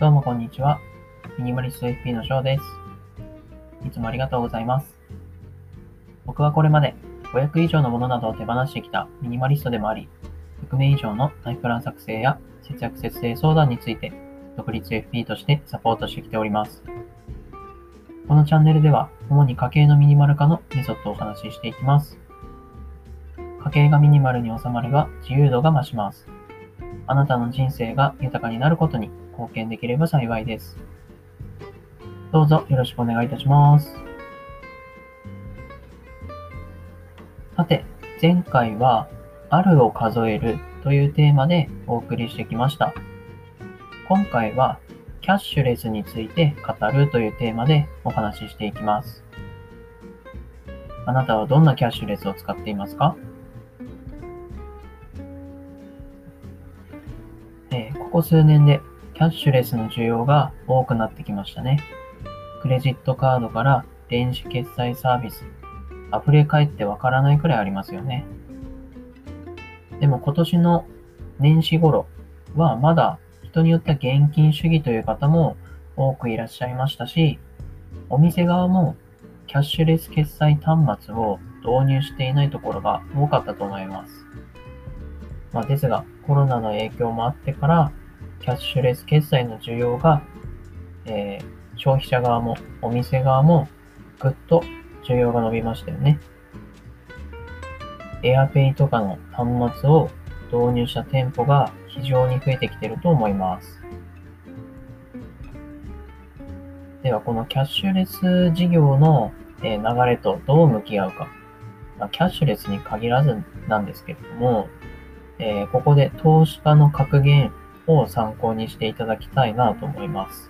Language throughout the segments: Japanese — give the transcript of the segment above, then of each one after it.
どうもこんにちは。ミニマリスト FP の翔です。いつもありがとうございます。僕はこれまで500以上のものなどを手放してきたミニマリストでもあり、100名以上のライフプラン作成や節約節制相談について独立 FP としてサポートしてきております。このチャンネルでは主に家計のミニマル化のメソッドをお話ししていきます。家計がミニマルに収まれば自由度が増します。あなたの人生が豊かになることに貢献できれば幸いです。どうぞよろしくお願いいたします。さて、前回は、あるを数えるというテーマでお送りしてきました。今回は、キャッシュレスについて語るというテーマでお話ししていきます。あなたはどんなキャッシュレスを使っていますか？ここ数年でキャッシュレスの需要が多くなってきましたね。クレジットカードから電子決済サービス、溢れ返ってわからないくらいありますよね。でも今年の年始頃はまだ人によっては現金主義という方も多くいらっしゃいましたし、お店側もキャッシュレス決済端末を導入していないところが多かったと思います。まあ、ですが、コロナの影響もあってから、キャッシュレス決済の需要が、えー、消費者側もお店側もぐっと需要が伸びましたよね。AirPay とかの端末を導入した店舗が非常に増えてきてると思います。では、このキャッシュレス事業の流れとどう向き合うか。まあ、キャッシュレスに限らずなんですけれども、えー、ここで投資家の格言を参考にしていただきたいなと思います。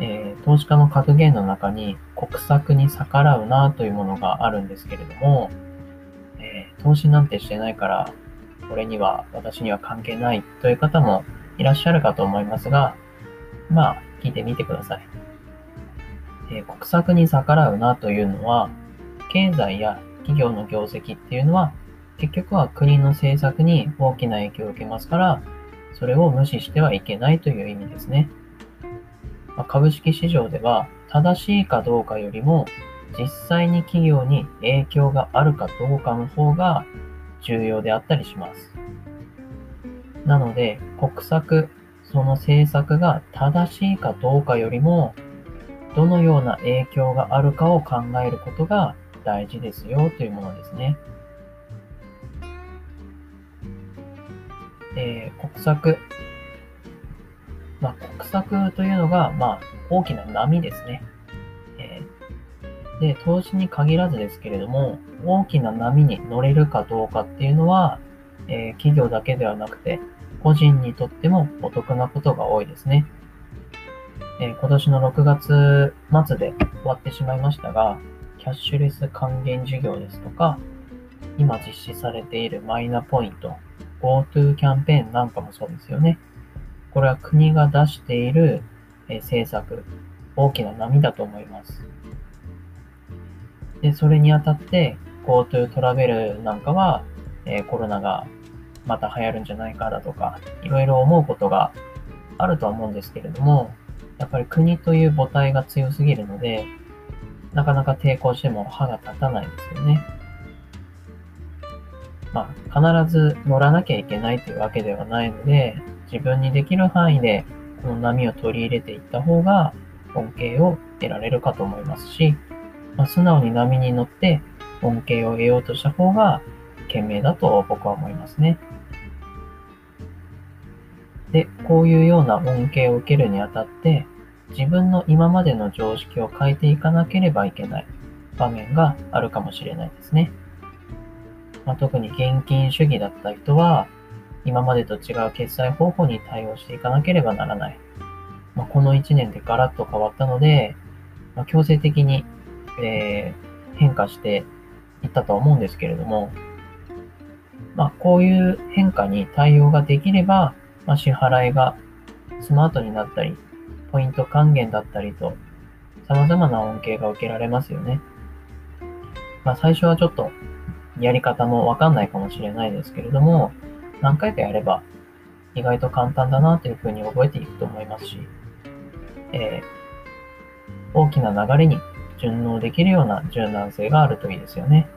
えー、投資家の格言の中に国策に逆らうなというものがあるんですけれども、えー、投資なんてしてないから、これには私には関係ないという方もいらっしゃるかと思いますが、まあ、聞いてみてください。えー、国策に逆らうなというのは、経済や企業の業績っていうのは、結局は国の政策に大きな影響を受けますから、それを無視してはいけないという意味ですね。ま株式市場では正しいかどうかよりも実際に企業に影響があるかどうかの方が重要であったりします。なので国策、その政策が正しいかどうかよりもどのような影響があるかを考えることが大事ですよというものですね。えー、国策。まあ、国策というのが、まあ、大きな波ですね。えー、で、投資に限らずですけれども、大きな波に乗れるかどうかっていうのは、えー、企業だけではなくて、個人にとってもお得なことが多いですね。え、今年の6月末で終わってしまいましたが、キャッシュレス還元事業ですとか、今実施されているマイナポイント、GoTo キャンペーンなんかもそうですよね。これは国が出している政策、大きな波だと思います。で、それにあたって GoTo トラベルなんかは、えコロナがまた流行るんじゃないかだとか、いろいろ思うことがあるとは思うんですけれども、やっぱり国という母体が強すぎるので、なかなか抵抗しても歯が立たないですよね。まあ、必ず乗らなきゃいけないというわけではないので、自分にできる範囲でこの波を取り入れていった方が恩恵を得られるかと思いますし、まあ、素直に波に乗って恩恵を得ようとした方が賢明だと僕は思いますね。で、こういうような恩恵を受けるにあたって、自分の今までの常識を変えていかなければいけない場面があるかもしれないですね。まあ、特に現金主義だった人は、今までと違う決済方法に対応していかなければならない。まあ、この1年でガラッと変わったので、まあ、強制的に、えー、変化していったとは思うんですけれども、まあ、こういう変化に対応ができれば、ま、支払いがスマートになったり、ポイント還元だったりと、様々な恩恵が受けられますよね。ま、最初はちょっとやり方もわかんないかもしれないですけれども、何回かやれば意外と簡単だなというふうに覚えていくと思いますし、えー、大きな流れに順応できるような柔軟性があるといいですよね。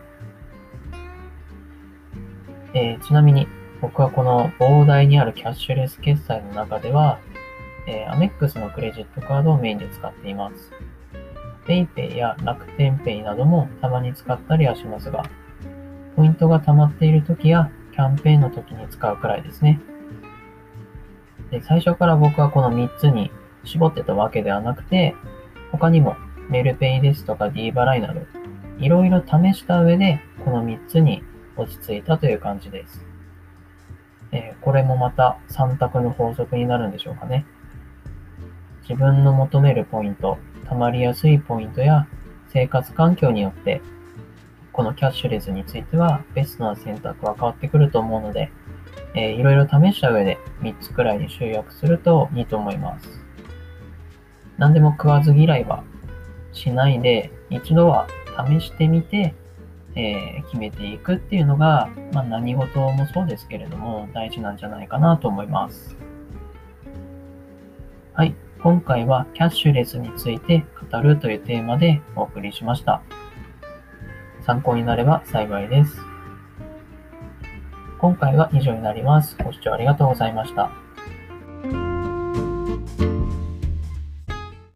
えー、ちなみに僕はこの膨大にあるキャッシュレス決済の中では、えー、アメックスのクレジットカードをメインで使っています。PayPay や楽天 Pay などもたまに使ったりはしますが、ポイントが溜まっている時やキャンペーンの時に使うくらいですね。で最初から僕はこの3つに絞ってたわけではなくて、他にもメルペイですとか D 払いなど、いろいろ試した上でこの3つに落ち着いたという感じです。えー、これもまた3択の法則になるんでしょうかね。自分の求めるポイント、溜まりやすいポイントや生活環境によってこのキャッシュレスについてはベストな選択は変わってくると思うので、えー、いろいろ試した上で3つくらいに集約するといいと思います。何でも食わず嫌いはしないで、一度は試してみて、えー、決めていくっていうのが、まあ、何事もそうですけれども大事なんじゃないかなと思います。はい。今回はキャッシュレスについて語るというテーマでお送りしました。参考になれば幸いです。今回は以上になります。ご視聴ありがとうございました。